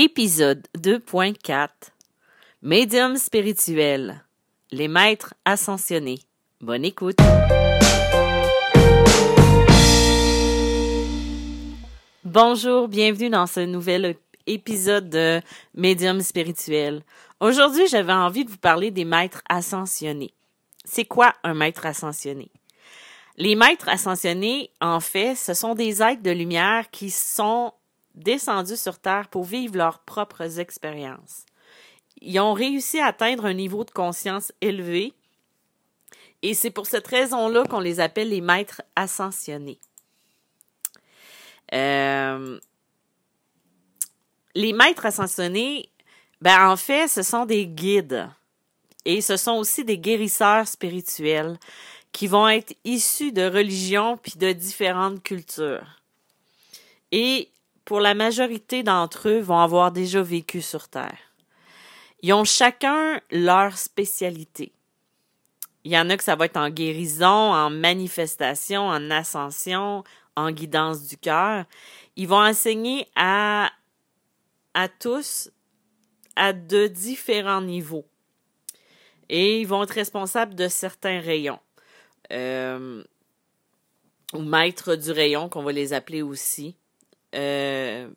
Épisode 2.4 Médium spirituel Les maîtres ascensionnés. Bonne écoute. Bonjour, bienvenue dans ce nouvel épisode de Médium spirituel. Aujourd'hui, j'avais envie de vous parler des maîtres ascensionnés. C'est quoi un maître ascensionné? Les maîtres ascensionnés, en fait, ce sont des êtres de lumière qui sont descendus sur Terre pour vivre leurs propres expériences. Ils ont réussi à atteindre un niveau de conscience élevé et c'est pour cette raison-là qu'on les appelle les maîtres ascensionnés. Euh, les maîtres ascensionnés, ben en fait, ce sont des guides et ce sont aussi des guérisseurs spirituels qui vont être issus de religions puis de différentes cultures. Et pour la majorité d'entre eux, vont avoir déjà vécu sur Terre. Ils ont chacun leur spécialité. Il y en a que ça va être en guérison, en manifestation, en ascension, en guidance du cœur. Ils vont enseigner à, à tous à de différents niveaux. Et ils vont être responsables de certains rayons. Euh, ou maîtres du rayon, qu'on va les appeler aussi. Euh,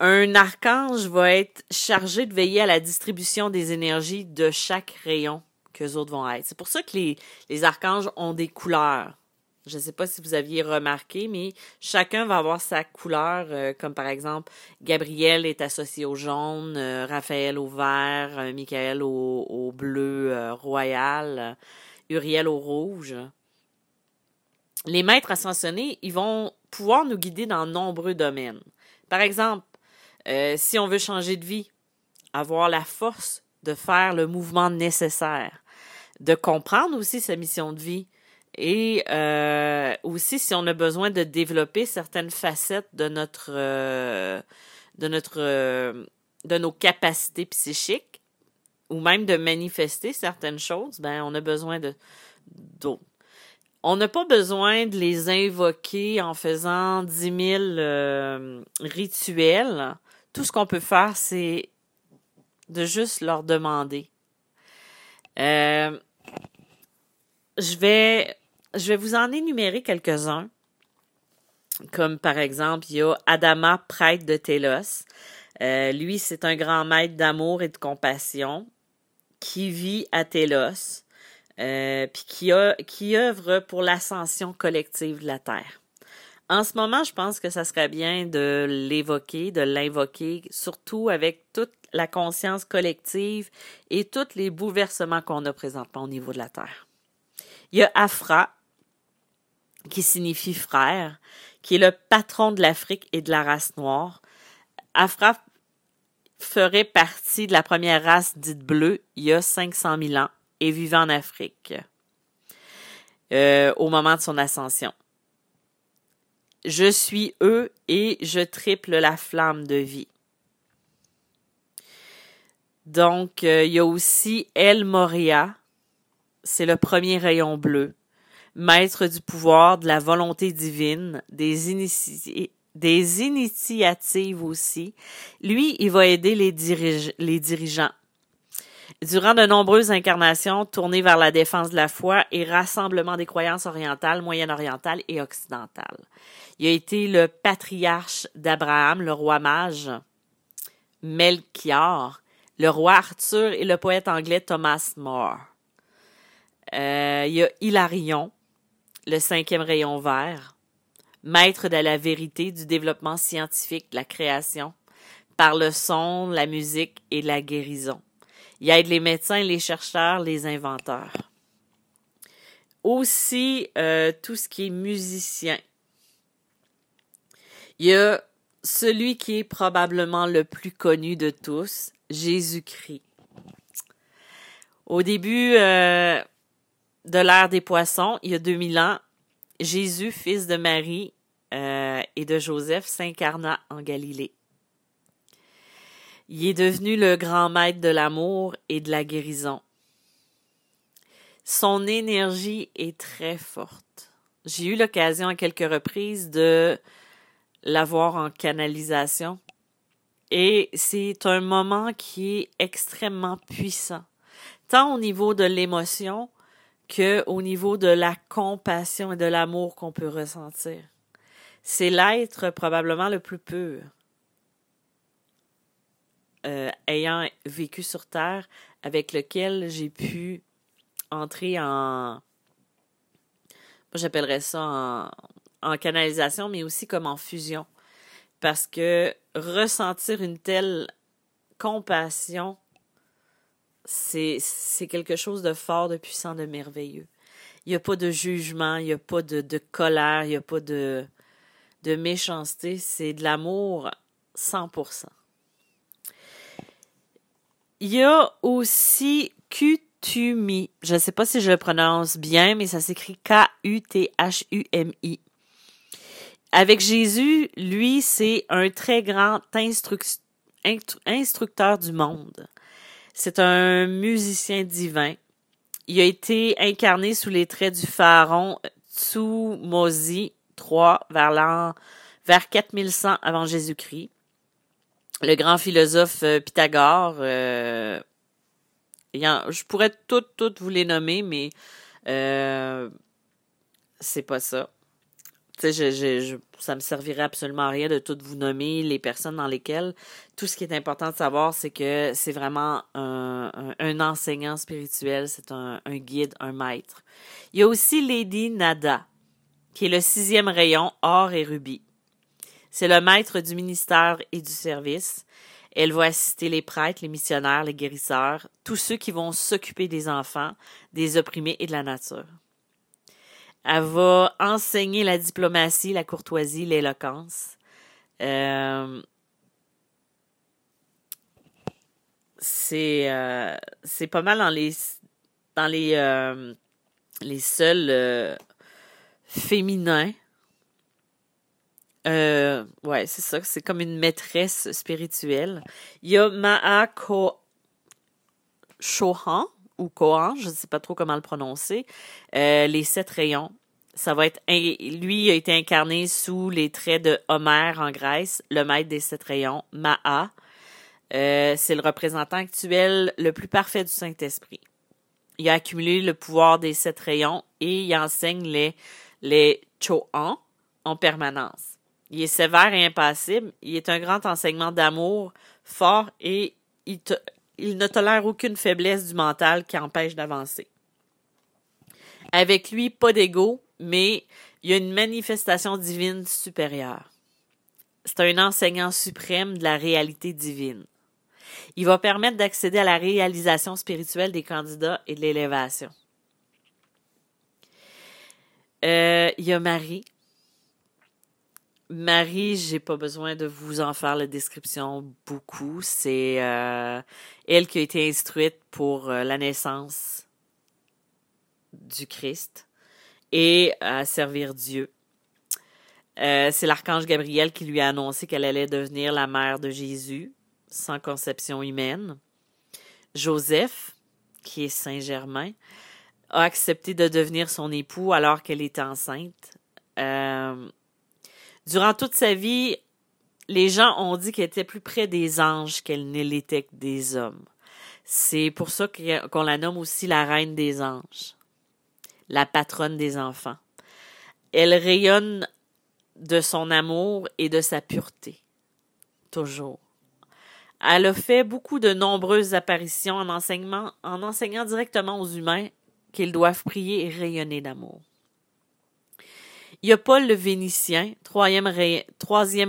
un archange va être chargé de veiller à la distribution des énergies de chaque rayon que les autres vont être. C'est pour ça que les, archanges ont des couleurs. Je ne sais pas si vous aviez remarqué, mais chacun va avoir sa couleur, euh, comme par exemple, Gabriel est associé au jaune, Raphaël au vert, Michael au bleu royal. Uriel au rouge. Les maîtres ascensionnés, ils vont pouvoir nous guider dans nombreux domaines. Par exemple, euh, si on veut changer de vie, avoir la force de faire le mouvement nécessaire, de comprendre aussi sa mission de vie et euh, aussi si on a besoin de développer certaines facettes de notre euh, de notre de nos capacités psychiques ou même de manifester certaines choses, ben on a besoin de d'autres. On n'a pas besoin de les invoquer en faisant dix mille euh, rituels. Tout ce qu'on peut faire, c'est de juste leur demander. Euh, je vais je vais vous en énumérer quelques-uns. Comme par exemple, il y a Adama, prêtre de Télos. Euh, lui, c'est un grand maître d'amour et de compassion qui vit à Télos, euh, qui œuvre pour l'ascension collective de la Terre. En ce moment, je pense que ça serait bien de l'évoquer, de l'invoquer, surtout avec toute la conscience collective et tous les bouleversements qu'on a présentement au niveau de la Terre. Il y a Afra, qui signifie frère, qui est le patron de l'Afrique et de la race noire. Afra ferait partie de la première race dite bleue il y a 500 000 ans et vivait en Afrique euh, au moment de son ascension. Je suis eux et je triple la flamme de vie. Donc, euh, il y a aussi El Moria, c'est le premier rayon bleu, maître du pouvoir, de la volonté divine, des initiatives aussi. Lui, il va aider les dirigeants. Durant de nombreuses incarnations tournées vers la défense de la foi et rassemblement des croyances orientales, moyen-orientales et occidentales. Il a été le patriarche d'Abraham, le roi mage, Melchior, le roi Arthur et le poète anglais Thomas More. Euh, il y a Hilarion, le cinquième rayon vert, maître de la vérité du développement scientifique de la création, par le son, la musique et la guérison. Il aide les médecins, les chercheurs, les inventeurs. Aussi, euh, tout ce qui est musicien. Il y a celui qui est probablement le plus connu de tous, Jésus-Christ. Au début euh, de l'ère des poissons, il y a 2000 ans, Jésus, fils de Marie, euh, et de Joseph s'incarna en Galilée. Il est devenu le grand maître de l'amour et de la guérison. Son énergie est très forte. J'ai eu l'occasion à quelques reprises de l'avoir en canalisation Et c'est un moment qui est extrêmement puissant, tant au niveau de l'émotion que au niveau de la compassion et de l'amour qu'on peut ressentir. C'est l'être probablement le plus pur. Euh, ayant vécu sur Terre, avec lequel j'ai pu entrer en. Moi, j'appellerais ça en, canalisation, mais aussi comme en fusion. Parce que ressentir une telle compassion, c'est quelque chose de fort, de puissant, de merveilleux. Il n'y a pas de jugement, il n'y a pas de, de colère, il n'y a pas de, de méchanceté, c'est de l'amour 100%. Il y a aussi Kutumi. Je ne sais pas si je le prononce bien, mais ça s'écrit K-U-T-H-U-M-I. Avec Jésus, lui, c'est un très grand instructeur du monde. C'est un musicien divin. Il a été incarné sous les traits du pharaon Tsumosi III vers vers 4100 avant Jésus-Christ. Le grand philosophe euh, Pythagore, euh, je pourrais toutes, toutes vous les nommer, mais euh, c'est pas ça tu sais, je, ça me servirait absolument à rien de toutes vous nommer les personnes dans lesquelles. Tout ce qui est important de savoir, c'est que c'est vraiment un, un, enseignant spirituel, c'est un, un, guide, un maître. Il y a aussi Lady Nada, qui est le sixième rayon or et rubis. C'est le maître du ministère et du service. Elle va assister les prêtres, les missionnaires, les guérisseurs, tous ceux qui vont s'occuper des enfants, des opprimés et de la nature. Elle va enseigner la diplomatie, la courtoisie, l'éloquence. Euh, c'est euh, c'est pas mal dans les euh, les seuls féminins. Ouais, c'est ça, c'est comme une maîtresse spirituelle. Il y a Maa Shohan, ou Kohan, je ne sais pas trop comment le prononcer, euh, les sept rayons. Ça va être lui a été incarné sous les traits de Homère en Grèce, le maître des sept rayons, Ma'a. Euh, c'est le représentant actuel le plus parfait du Saint-Esprit. Il a accumulé le pouvoir des sept rayons et il enseigne les, les Cho'an en permanence. Il est sévère et impassible. Il est un grand enseignement d'amour fort et il, ne tolère aucune faiblesse du mental qui empêche d'avancer. Avec lui, pas d'ego, mais il y a une manifestation divine supérieure. C'est un enseignant suprême de la réalité divine. Il va permettre d'accéder à la réalisation spirituelle des candidats et de l'élévation. Euh, il y a Marie, Marie, j'ai pas besoin de vous en faire la description beaucoup. C'est euh, elle qui a été instruite pour euh, la naissance du Christ et à servir Dieu. Euh, c'est l'archange Gabriel qui lui a annoncé qu'elle allait devenir la mère de Jésus sans conception humaine. Joseph, qui est Saint-Germain, a accepté de devenir son époux alors qu'elle était enceinte. Durant toute sa vie, les gens ont dit qu'elle était plus près des anges qu'elle ne l'était des hommes. C'est pour ça qu'on la nomme aussi la reine des anges, la patronne des enfants. Elle rayonne de son amour et de sa pureté, toujours. Elle a fait beaucoup de nombreuses apparitions en, enseignement, en enseignant directement aux humains qu'ils doivent prier et rayonner d'amour. Il y a Paul le Vénitien, troisième,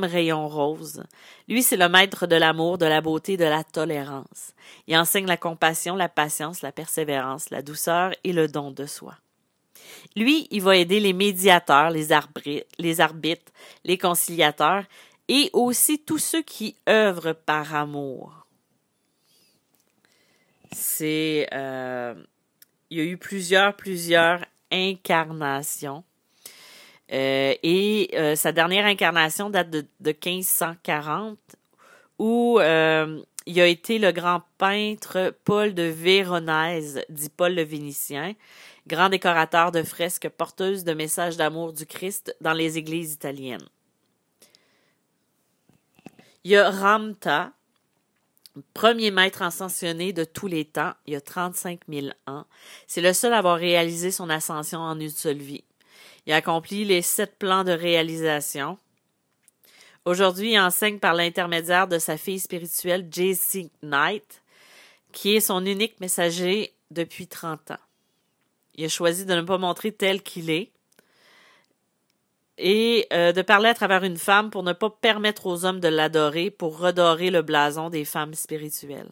rayon rose. Lui, c'est le maître de l'amour, de la beauté, de la tolérance. Il enseigne la compassion, la patience, la persévérance, la douceur et le don de soi. Lui, il va aider les médiateurs, les arbitres, les, arbitres, les conciliateurs et aussi tous ceux qui œuvrent par amour. C'est, euh, il y a eu plusieurs, plusieurs incarnations euh, et euh, sa dernière incarnation date de, de 1540, où euh, il a été le grand peintre Paul de Véronèse, dit Paul le Vénitien, grand décorateur de fresques porteuses de messages d'amour du Christ dans les églises italiennes. Il y a Ramta, Premier maître ascensionné de tous les temps, il y a 35 000 ans. C'est le seul à avoir réalisé son ascension en une seule vie. Il a accompli les sept plans de réalisation. Aujourd'hui, il enseigne par l'intermédiaire de sa fille spirituelle, J.C. Knight, qui est son unique messager depuis 30 ans. Il a choisi de ne pas montrer tel qu'il est et euh, de parler à travers une femme pour ne pas permettre aux hommes de l'adorer, pour redorer le blason des femmes spirituelles.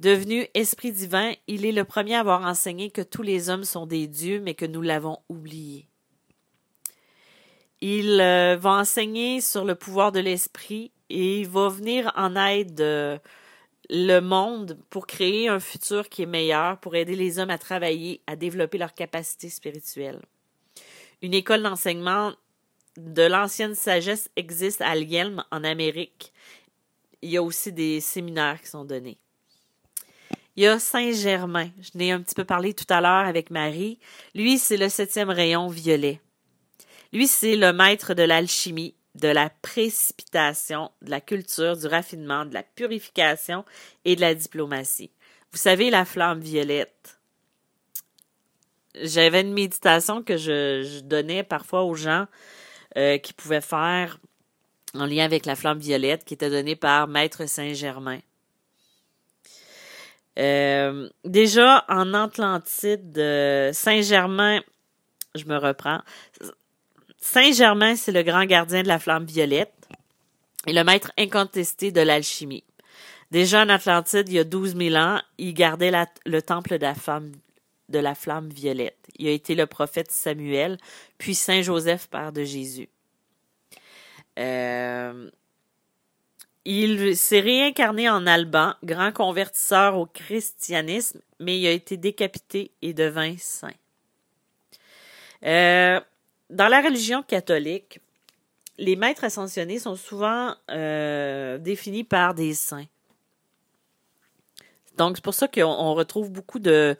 Devenu esprit divin, il est le premier à avoir enseigné que tous les hommes sont des dieux, mais que nous l'avons oublié. Il euh, va enseigner sur le pouvoir de l'esprit et il va venir en aide euh, le monde pour créer un futur qui est meilleur, pour aider les hommes à travailler, à développer leurs capacités spirituelles. Une école d'enseignement de l'ancienne sagesse existe à Yelm, en Amérique. Il y a aussi des séminaires qui sont donnés. Il y a Saint-Germain. Je n'ai un petit peu parlé tout à l'heure avec Marie. Lui, c'est le septième rayon violet. Lui, c'est le maître de l'alchimie, de la précipitation, de la culture, du raffinement, de la purification et de la diplomatie. Vous savez, la flamme violette. J'avais une méditation que je, donnais parfois aux gens euh, qui pouvaient faire en lien avec la flamme violette qui était donnée par Maître Saint-Germain. Euh, déjà en Atlantide, euh, Saint-Germain, je me reprends. Saint-Germain, c'est le grand gardien de la flamme violette et le maître incontesté de l'alchimie. Déjà en Atlantide, il y a 12 000 ans, il gardait le temple de la, femme, de la flamme violette. Il a été le prophète Samuel, puis Saint Joseph, père de Jésus. Euh, il s'est réincarné en Alban, grand convertisseur au christianisme, mais il a été décapité et devint saint. Euh, dans la religion catholique, les maîtres ascensionnés sont souvent euh, définis par des saints. Donc, c'est pour ça qu'on retrouve beaucoup de,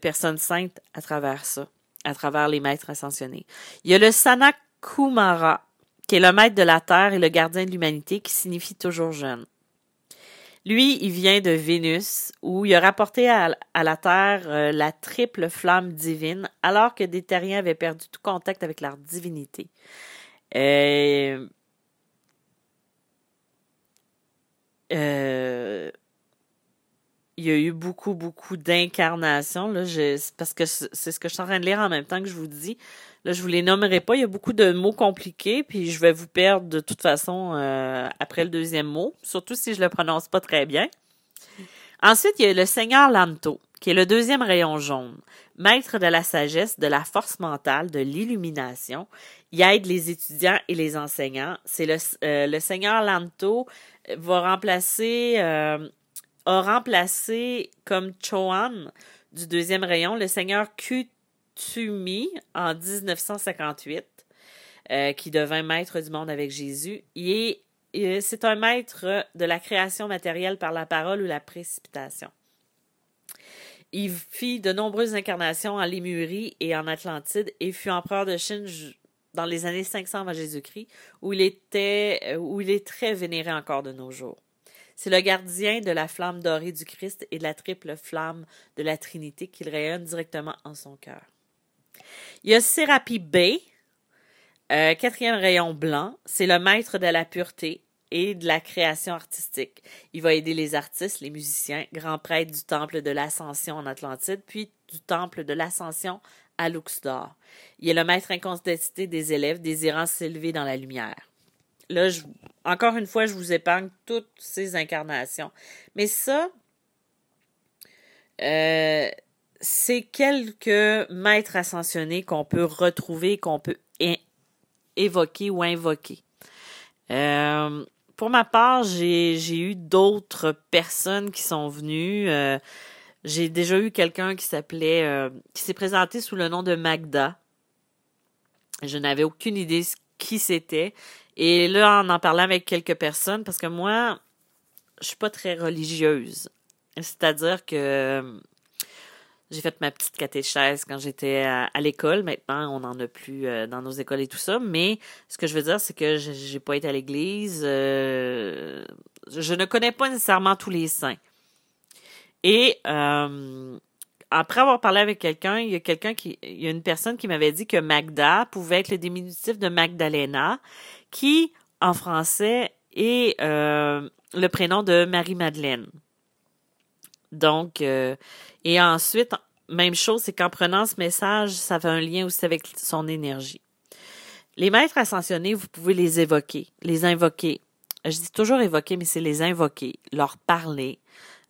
personnes saintes à travers ça, à travers les maîtres ascensionnés. Il y a le Sanat Kumara, qui est le maître de la terre et le gardien de l'humanité, qui signifie toujours jeune. Lui, il vient de Vénus, où il a rapporté à, la Terre euh, la triple flamme divine, alors que des terriens avaient perdu tout contact avec leur divinité. Euh, euh, il y a eu beaucoup, beaucoup d'incarnations. Parce que c'est ce que je suis en train de lire en même temps que je vous dis. Là, je vous les nommerai pas. Il y a beaucoup de mots compliqués, puis je vais vous perdre de toute façon euh, après le deuxième mot, surtout si je le prononce pas très bien. Ensuite, il y a le Seigneur Lanto, qui est le deuxième rayon jaune, maître de la sagesse, de la force mentale, de l'illumination. Il aide les étudiants et les enseignants. C'est le, euh, Seigneur Lanto va remplacer euh, a remplacé comme Choan du deuxième rayon le seigneur Kutumi en 1958, euh, qui devint maître du monde avec Jésus. Et, c'est un maître de la création matérielle par la parole ou la précipitation. Il fit de nombreuses incarnations en Lémurie et en Atlantide et fut empereur de Chine dans les années 500 avant Jésus-Christ, où il était, euh, où il est très vénéré encore de nos jours. C'est le gardien de la flamme dorée du Christ et de la triple flamme de la Trinité qu'il rayonne directement en son cœur. Il y a Sérapi B, euh, quatrième rayon blanc. C'est le maître de la pureté et de la création artistique. Il va aider les artistes, les musiciens, grand prêtre du temple de l'Ascension en Atlantide, puis du temple de l'Ascension à Luxor. Il est le maître incontesté des élèves désirant s'élever dans la lumière. Là, encore une fois, je vous épargne toutes ces incarnations. Mais ça, euh, c'est quelques maîtres ascensionnés qu'on peut retrouver, qu'on peut évoquer ou invoquer. Euh, pour ma part, j'ai eu d'autres personnes qui sont venues. Euh, j'ai déjà eu quelqu'un qui s'appelait, qui s'est présenté sous le nom de Magda. Je n'avais aucune idée qui c'était. Et là, en en parlant avec quelques personnes, parce que moi, je suis pas très religieuse. C'est-à-dire que euh, j'ai fait ma petite catéchèse quand j'étais à, l'école. Maintenant, on n'en a plus euh, dans nos écoles et tout ça. Mais ce que je veux dire, c'est que j'ai pas été à l'église. Euh, je ne connais pas nécessairement tous les saints. Et après avoir parlé avec quelqu'un, il y a quelqu'un qui, il y a une personne qui m'avait dit que Magda pouvait être le diminutif de Magdalena, qui en français est euh, le prénom de Marie-Madeleine. Donc, euh, et ensuite, même chose, c'est qu'en prenant ce message, ça fait un lien aussi avec son énergie. Les maîtres ascensionnés, vous pouvez les évoquer, les invoquer. Je dis toujours évoquer, mais c'est les invoquer, leur parler,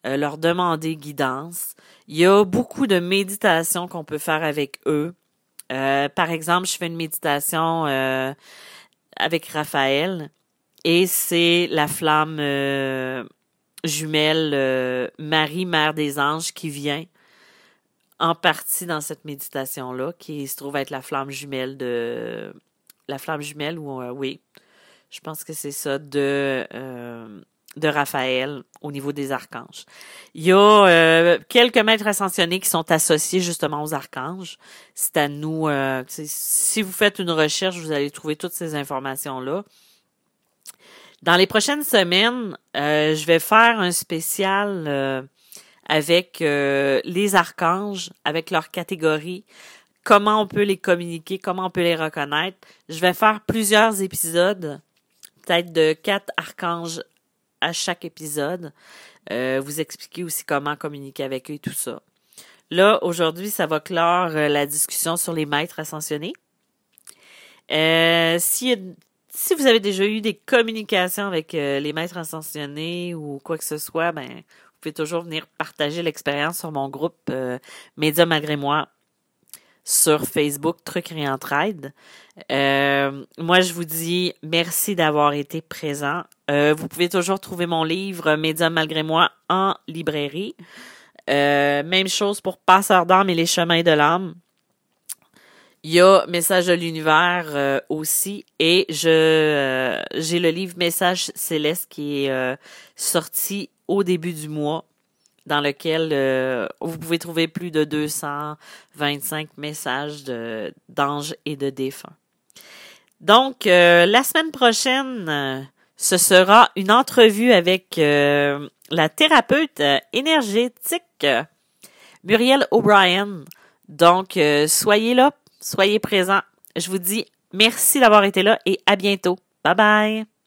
euh, leur demander guidance. Il y a beaucoup de méditations qu'on peut faire avec eux. Par exemple, je fais une méditation avec Raphaël et c'est la flamme jumelle Marie, Mère des Anges, qui vient en partie dans cette méditation-là, qui se trouve être la flamme jumelle de. La flamme jumelle, ou euh, oui, je pense que c'est ça, de, euh, de Raphaël au niveau des archanges. Il y a euh, quelques maîtres ascensionnés qui sont associés justement aux archanges. C'est à nous. si vous faites une recherche, vous allez trouver toutes ces informations-là. Dans les prochaines semaines, je vais faire un spécial avec euh, les archanges, avec leurs catégories, comment on peut les communiquer, comment on peut les reconnaître. Je vais faire plusieurs épisodes, peut-être de quatre archanges à chaque épisode. Euh, vous expliquer aussi comment communiquer avec eux et tout ça. Là, aujourd'hui, ça va clore euh, la discussion sur les maîtres ascensionnés. si, si vous avez déjà eu des communications avec les maîtres ascensionnés ou quoi que ce soit, ben, vous pouvez toujours venir partager l'expérience sur mon groupe euh, Média malgré moi sur Facebook Truc et Entraide. Euh, moi, je vous dis merci d'avoir été présent. Euh, vous pouvez toujours trouver mon livre Média malgré moi en librairie. même chose pour Passeur d'âme et les chemins de l'âme. Il y a Message de l'univers aussi et je j'ai le livre Message céleste qui est sorti au début du mois dans lequel euh, vous pouvez trouver plus de 225 messages d'anges et de défunts. Donc, euh, la semaine prochaine, ce sera une entrevue avec euh, la thérapeute énergétique Muriel O'Brien. Donc, soyez là, soyez présents. Je vous dis merci d'avoir été là et à bientôt. Bye bye.